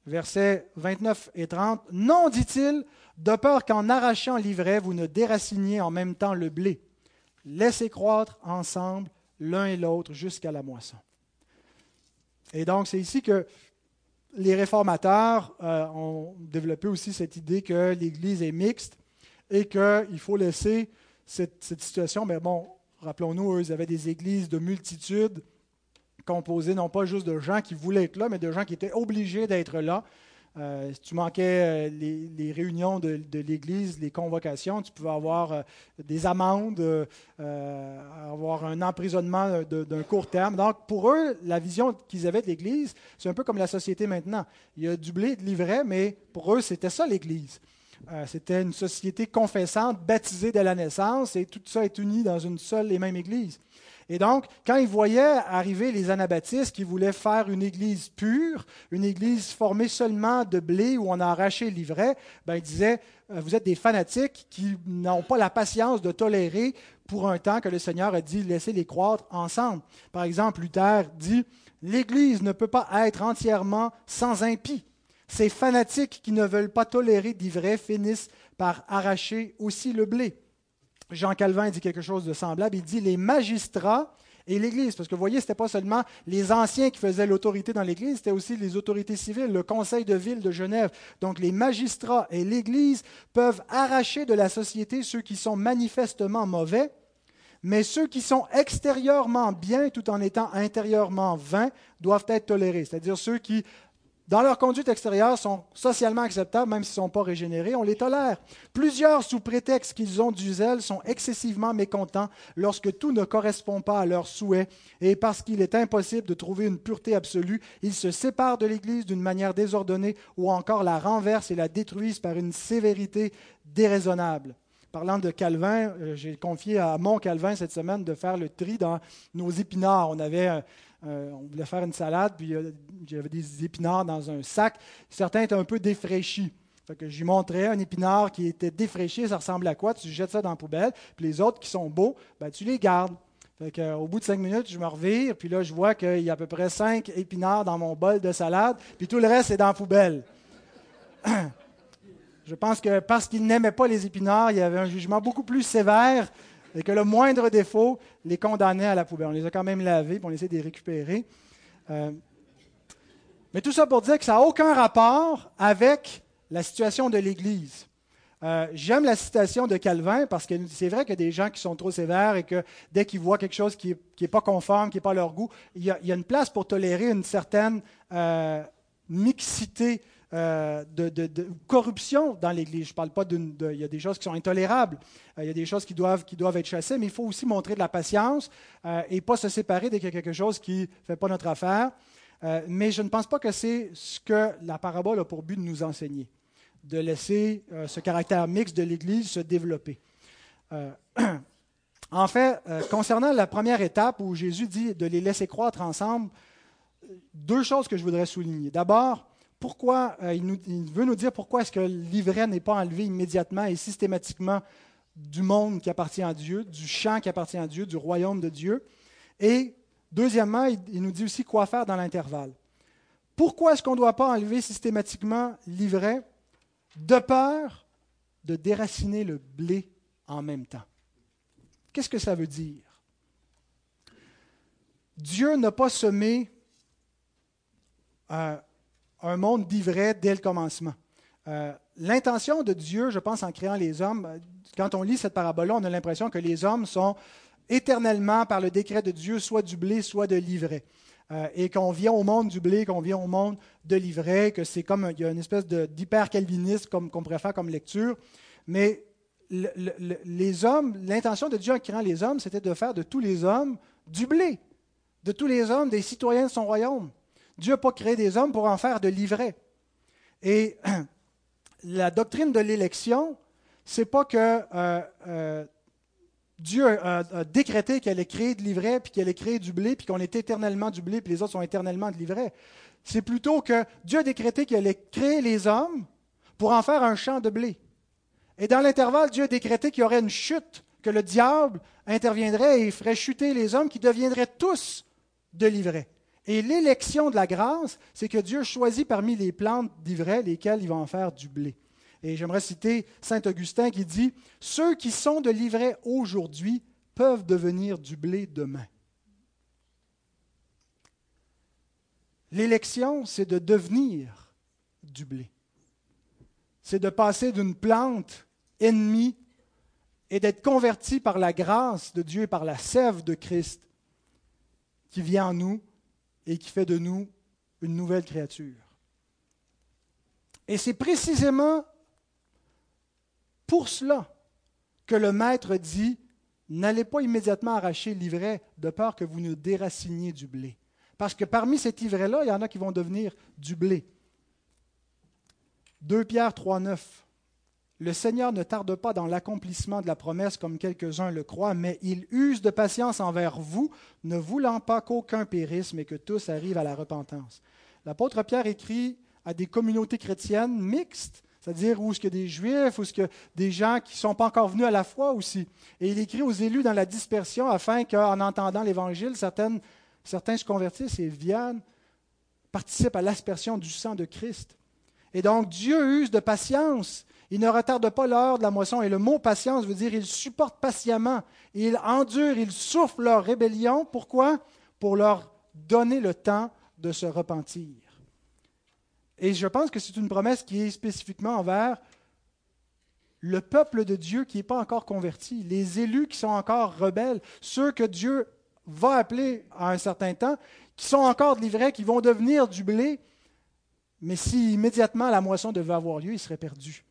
Versets 29 et 30. Non, dit-il, de peur qu'en arrachant l'ivraie, vous ne déraciniez en même temps le blé. Laissez croître ensemble l'un et l'autre jusqu'à la moisson. Et donc, c'est ici que les réformateurs euh, ont développé aussi cette idée que l'Église est mixte et qu'il faut laisser cette, situation. Mais bon, rappelons-nous, eux, ils avaient des églises de multitudes composées non pas juste de gens qui voulaient être là, mais de gens qui étaient obligés d'être là. Euh, si tu manquais euh, les, réunions de, l'Église, les convocations, tu pouvais avoir euh, des amendes, avoir un emprisonnement d'un court terme. Donc, pour eux, la vision qu'ils avaient de l'Église, c'est un peu comme la société maintenant. Il y a du blé de livret, mais pour eux, c'était ça l'Église. Euh, c'était une société confessante, baptisée dès la naissance, et tout ça est uni dans une seule et même Église. Et donc, quand ils voyaient arriver les anabaptistes qui voulaient faire une église pure, une église formée seulement de blé où on a arraché l'ivraie, ben, ils disaient euh, Vous êtes des fanatiques qui n'ont pas la patience de tolérer pour un temps que le Seigneur a dit laissez les croître ensemble. Par exemple, Luther dit L'Église ne peut pas être entièrement sans impie. Ces fanatiques qui ne veulent pas tolérer d'ivraie finissent par arracher aussi le blé. Jean Calvin dit quelque chose de semblable. Il dit les magistrats et l'Église, parce que vous voyez, ce n'était pas seulement les anciens qui faisaient l'autorité dans l'Église, c'était aussi les autorités civiles, le Conseil de ville de Genève. Donc les magistrats et l'Église peuvent arracher de la société ceux qui sont manifestement mauvais, mais ceux qui sont extérieurement bien tout en étant intérieurement vains doivent être tolérés, c'est-à-dire ceux qui dans leur conduite extérieure, sont socialement acceptables, même s'ils ne sont pas régénérés, on les tolère. Plusieurs, sous prétexte qu'ils ont du zèle, sont excessivement mécontents lorsque tout ne correspond pas à leurs souhaits, et parce qu'il est impossible de trouver une pureté absolue, ils se séparent de l'Église d'une manière désordonnée, ou encore la renversent et la détruisent par une sévérité déraisonnable. Parlant de Calvin, euh, j'ai confié à mon Calvin cette semaine de faire le tri dans nos épinards. On avait euh, on voulait faire une salade, puis euh, j'avais des épinards dans un sac. Certains étaient un peu défraîchis. Fait que j'y montrais un épinard qui était défraîchi, ça ressemble à quoi? Tu jettes ça dans la poubelle, puis les autres qui sont beaux, ben, tu les gardes. Fait que, au bout de cinq minutes, je me revire, puis là, je vois qu'il y a à peu près cinq épinards dans mon bol de salade, puis tout le reste est dans la poubelle. je pense que parce qu'il n'aimait pas les épinards, il y avait un jugement beaucoup plus sévère et que le moindre défaut les condamnait à la poubelle. On les a quand même lavés, puis on essaie de les récupérer. Euh, mais tout ça pour dire que ça n'a aucun rapport avec la situation de l'Église. Euh, j'aime la citation de Calvin parce que c'est vrai qu'il y a des gens qui sont trop sévères et que dès qu'ils voient quelque chose qui n'est pas conforme, qui n'est pas à leur goût, il y, a, une place pour tolérer une certaine euh, mixité euh, de, corruption dans l'Église. Je ne parle pas d'une. Il y a des choses qui sont intolérables, euh, il y a des choses qui doivent, qui doivent être chassées, mais il faut aussi montrer de la patience euh, et pas se séparer dès qu'il y a quelque chose qui ne fait pas notre affaire. mais je ne pense pas que c'est ce que la parabole a pour but de nous enseigner, de laisser ce caractère mixte de l'Église se développer. en fait, concernant la première étape où Jésus dit de les laisser croître ensemble, deux choses que je voudrais souligner. D'abord, pourquoi, euh, il, veut nous dire pourquoi est-ce que l'ivraie n'est pas enlevé immédiatement et systématiquement du monde qui appartient à Dieu, du champ qui appartient à Dieu, du royaume de Dieu. Et deuxièmement, il, nous dit aussi quoi faire dans l'intervalle. Pourquoi est-ce qu'on ne doit pas enlever systématiquement l'ivraie de peur de déraciner le blé en même temps? Qu'est-ce que ça veut dire? Dieu n'a pas semé euh, un monde d'ivraie dès le commencement. Euh, l'intention de Dieu, je pense, en créant les hommes, euh, quand on lit cette parabole-là, on a l'impression que les hommes sont éternellement, par le décret de Dieu, soit du blé, soit de l'ivraie. Euh, et qu'on vient au monde du blé, qu'on vient au monde de l'ivraie, que c'est comme, il y a une espèce d'hyper-calviniste qu'on pourrait faire comme lecture. Mais les hommes, l'intention de Dieu en créant les hommes, c'était de faire de tous les hommes du blé, de tous les hommes des citoyens de son royaume. Dieu n'a pas créé des hommes pour en faire de l'ivraie. Et la doctrine de l'élection, c'est pas que euh, euh, Dieu a, décrété qu'elle ait créé de l'ivraie, puis qu'elle ait créé du blé, puis qu'on est éternellement du blé, puis les autres sont éternellement de l'ivraie. C'est plutôt que Dieu a décrété qu'elle ait créé les hommes pour en faire un champ de blé. Et dans l'intervalle, Dieu a décrété qu'il y aurait une chute, que le diable interviendrait et ferait chuter les hommes qui deviendraient tous de l'ivraie. Et l'élection de la grâce, c'est que Dieu choisit parmi les plantes d'ivraie lesquelles il va en faire du blé. Et j'aimerais citer Saint Augustin qui dit Ceux qui sont de l'ivraie aujourd'hui peuvent devenir du blé demain. L'élection, c'est de devenir du blé. C'est de passer d'une plante ennemie et d'être converti par la grâce de Dieu et par la sève de Christ qui vient en nous et qui fait de nous une nouvelle créature. Et c'est précisément pour cela que le Maître dit, n'allez pas immédiatement arracher l'ivraie de peur que vous ne déraciniez du blé. Parce que parmi cet ivraie-là, il y en a qui vont devenir du blé. 2 Pierre 3, 9. Le Seigneur ne tarde pas dans l'accomplissement de la promesse comme quelques-uns le croient, mais il use de patience envers vous, ne voulant pas qu'aucun périsse, mais que tous arrivent à la repentance. L'apôtre Pierre écrit à des communautés chrétiennes mixtes, c'est-à-dire où y a des juifs, où y a des gens qui ne sont pas encore venus à la foi aussi. Et il écrit aux élus dans la dispersion afin qu'en entendant l'Évangile, certains se convertissent et viennent, participent à l'aspersion du sang de Christ. Et donc Dieu use de patience il ne retarde pas l'heure de la moisson. Et le mot patience veut dire il supporte patiemment, il endure, il souffle leur rébellion. Pourquoi? Pour leur donner le temps de se repentir. Et je pense que c'est une promesse qui est spécifiquement envers le peuple de Dieu qui n'est pas encore converti, les élus qui sont encore rebelles, ceux que Dieu va appeler à un certain temps, qui sont encore livrés, qui vont devenir du blé. Mais si immédiatement la moisson devait avoir lieu, il serait perdu.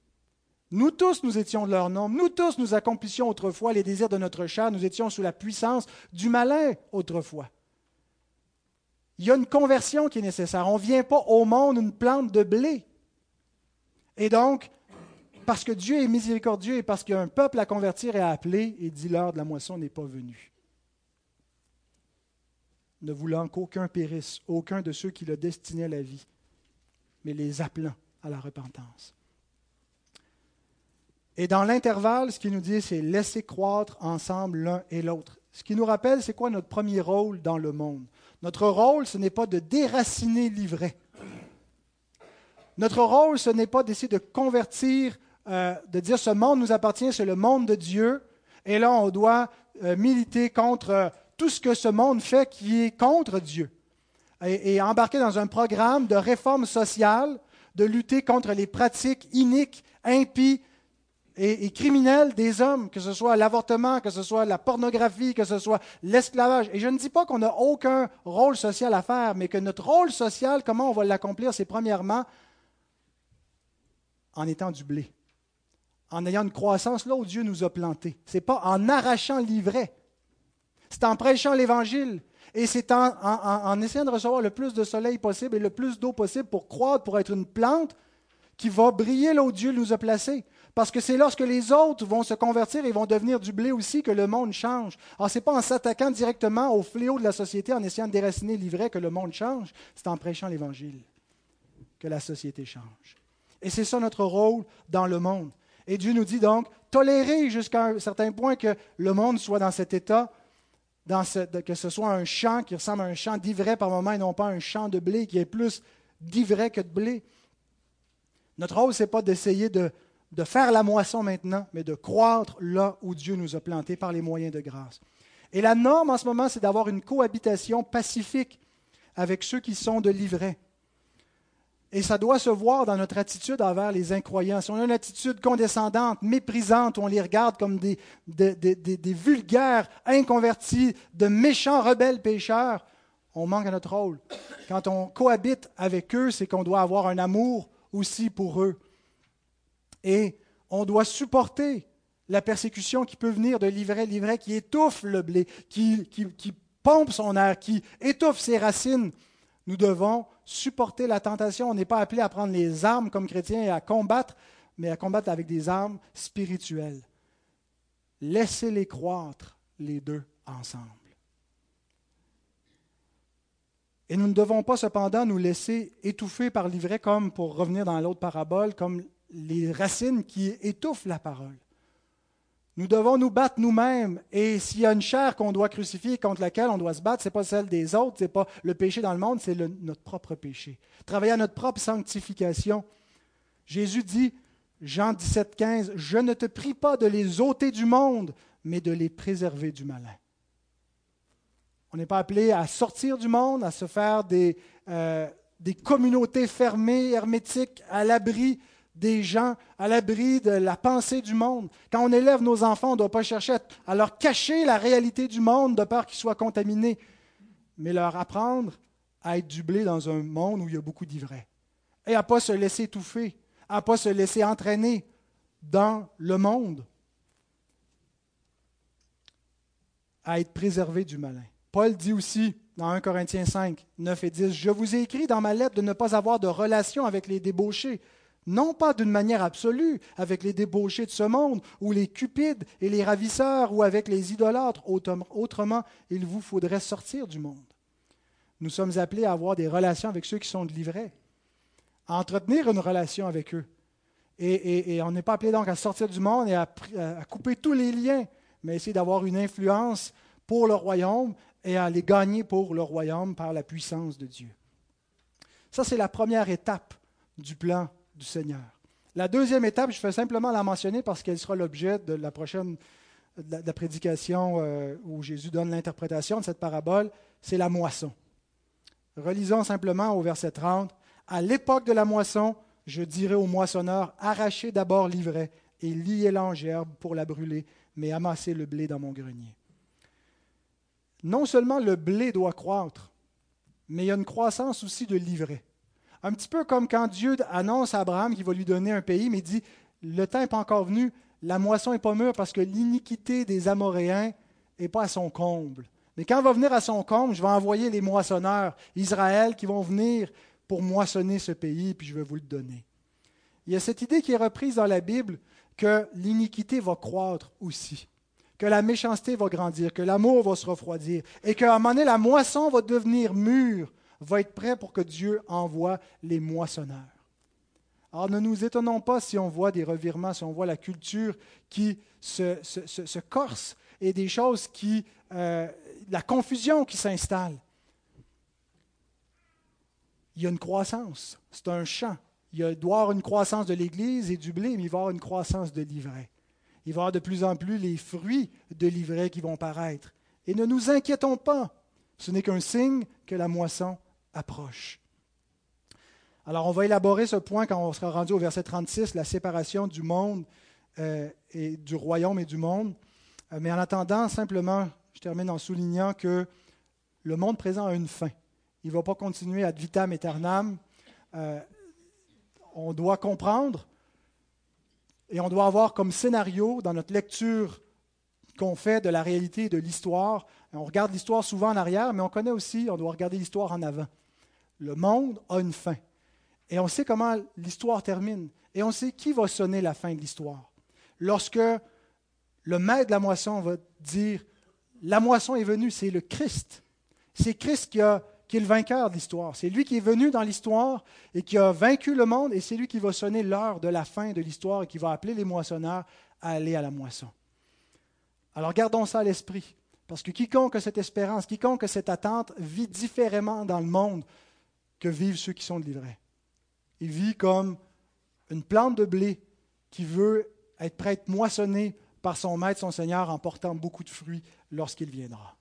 Nous tous, nous étions de leur nombre. Nous tous, nous accomplissions autrefois les désirs de notre chair. Nous étions sous la puissance du malin autrefois. Il y a une conversion qui est nécessaire. On ne vient pas au monde une plante de blé. Et donc, parce que Dieu est miséricordieux et parce qu'il y a un peuple à convertir et à appeler, il dit l'heure de la moisson n'est pas venue. Ne voulant qu'aucun périsse, aucun de ceux qui le destinaient à la vie, mais les appelant à la repentance. Et dans l'intervalle, ce qu'il nous dit, c'est laisser croître ensemble l'un et l'autre. Ce qui nous rappelle, c'est quoi notre premier rôle dans le monde? Notre rôle, ce n'est pas de déraciner l'ivraie. Notre rôle, ce n'est pas d'essayer de convertir, euh, de dire ce monde nous appartient, c'est le monde de Dieu. Et là, on doit euh, militer contre euh, tout ce que ce monde fait qui est contre Dieu. Et, et embarquer dans un programme de réforme sociale, de lutter contre les pratiques iniques, impies, et, criminels des hommes, que ce soit l'avortement, que ce soit la pornographie, que ce soit l'esclavage. Et je ne dis pas qu'on n'a aucun rôle social à faire, mais que notre rôle social, comment on va l'accomplir, c'est premièrement en étant du blé, en ayant une croissance là où Dieu nous a plantés. Ce n'est pas en arrachant l'ivraie, c'est en prêchant l'Évangile. Et c'est en, en, essayant de recevoir le plus de soleil possible et le plus d'eau possible pour croître, pour être une plante qui va briller là où Dieu nous a placés. Parce que c'est lorsque les autres vont se convertir et vont devenir du blé aussi que le monde change. Alors, ce n'est pas en s'attaquant directement au fléau de la société, en essayant de déraciner l'ivraie que le monde change, c'est en prêchant l'Évangile que la société change. Et c'est ça notre rôle dans le monde. Et Dieu nous dit donc, tolérer jusqu'à un certain point que le monde soit dans cet état, que ce soit un champ qui ressemble à un champ d'ivraie par moment et non pas un champ de blé qui est plus d'ivraie que de blé. Notre rôle, ce n'est pas d'essayer de de faire la moisson maintenant, mais de croître là où Dieu nous a plantés par les moyens de grâce. Et la norme en ce moment, c'est d'avoir une cohabitation pacifique avec ceux qui sont de l'ivraie. Et ça doit se voir dans notre attitude envers les incroyants. Si on a une attitude condescendante, méprisante, on les regarde comme des, des, vulgaires, inconvertis, de méchants rebelles pécheurs, on manque à notre rôle. Quand on cohabite avec eux, c'est qu'on doit avoir un amour aussi pour eux. Et on doit supporter la persécution qui peut venir de l'ivraie, l'ivraie qui étouffe le blé, qui, pompe son air, qui étouffe ses racines. Nous devons supporter la tentation. On n'est pas appelé à prendre les armes comme chrétiens et à combattre, mais à combattre avec des armes spirituelles. Laissez-les croître, les deux, ensemble. Et nous ne devons pas cependant nous laisser étouffer par l'ivraie comme, pour revenir dans l'autre parabole, comme les racines qui étouffent la parole. Nous devons nous battre nous-mêmes. Et s'il y a une chair qu'on doit crucifier, contre laquelle on doit se battre, ce n'est pas celle des autres, ce n'est pas le péché dans le monde, c'est notre propre péché. Travailler à notre propre sanctification. Jésus dit, Jean 17, 15, Je ne te prie pas de les ôter du monde, mais de les préserver du malin. On n'est pas appelé à sortir du monde, à se faire des, euh, des communautés fermées, hermétiques, à l'abri des gens à l'abri de la pensée du monde. Quand on élève nos enfants, on ne doit pas chercher à leur cacher la réalité du monde de peur qu'ils soient contaminés, mais leur apprendre à être du blé dans un monde où il y a beaucoup d'ivraie. Et à ne pas se laisser étouffer, à ne pas se laisser entraîner dans le monde, à être préservé du malin. Paul dit aussi dans 1 Corinthiens 5, 9 et 10, Je vous ai écrit dans ma lettre de ne pas avoir de relation avec les débauchés non pas d'une manière absolue avec les débauchés de ce monde, ou les cupides et les ravisseurs, ou avec les idolâtres. Autrement, il vous faudrait sortir du monde. Nous sommes appelés à avoir des relations avec ceux qui sont de à entretenir une relation avec eux. Et, on n'est pas appelé donc à sortir du monde et à, à couper tous les liens, mais essayer d'avoir une influence pour le royaume et à les gagner pour le royaume par la puissance de Dieu. Ça, c'est la première étape du plan La deuxième étape, je fais simplement la mentionner parce qu'elle sera l'objet de la prochaine la, prédication euh, où Jésus donne l'interprétation de cette parabole, c'est la moisson. Relisons simplement au verset 30. À l'époque de la moisson, je dirai au moissonneur, arrachez d'abord l'ivraie et liez-la en gerbe pour la brûler, mais amassez le blé dans mon grenier. Non seulement le blé doit croître, mais il y a une croissance aussi de l'ivraie. Un petit peu comme quand Dieu annonce à Abraham qu'il va lui donner un pays, mais il dit, le temps n'est pas encore venu, la moisson n'est pas mûre parce que l'iniquité des Amoréens n'est pas à son comble. Mais quand va venir à son comble, je vais envoyer les moissonneurs Israël qui vont venir pour moissonner ce pays, puis je vais vous le donner. Il y a cette idée qui est reprise dans la Bible que l'iniquité va croître aussi, que la méchanceté va grandir, que l'amour va se refroidir, et qu'à un moment donné, la moisson va devenir mûre, va être prêt pour que Dieu envoie les moissonneurs. Alors ne nous étonnons pas si on voit des revirements, si on voit la culture qui se, corse et des choses qui... Euh, la confusion qui s'installe. Il y a une croissance, c'est un champ. Il doit y avoir une croissance de l'Église et du blé, mais il va y avoir une croissance de l'ivraie. Il va y avoir de plus en plus les fruits de l'ivraie qui vont paraître. Et ne nous inquiétons pas, ce n'est qu'un signe que la moisson approche. Alors, on va élaborer ce point quand on sera rendu au verset 36, la séparation du monde euh, et du royaume et du monde. Euh, mais en attendant, simplement, je termine en soulignant que le monde présent a une fin. Il ne va pas continuer à vitam aeternam. Euh, on doit comprendre et on doit avoir comme scénario dans notre lecture qu'on fait de la réalité et de l'histoire. On regarde l'histoire souvent en arrière, mais on connaît aussi, on doit regarder l'histoire en avant. Le monde a une fin. Et on sait comment l'histoire termine. Et on sait qui va sonner la fin de l'histoire. Lorsque le maître de la moisson va dire, la moisson est venue, c'est le Christ. C'est Christ qui, est le vainqueur de l'histoire. C'est lui qui est venu dans l'histoire et qui a vaincu le monde, et c'est lui qui va sonner l'heure de la fin de l'histoire et qui va appeler les moissonneurs à aller à la moisson. Alors gardons ça à l'esprit, parce que quiconque a cette espérance, quiconque a cette attente, vit différemment dans le monde que vivent ceux qui sont livrés. Il vit comme une plante de blé qui veut être prête moissonnée par son maître, son Seigneur, en portant beaucoup de fruits lorsqu'il viendra.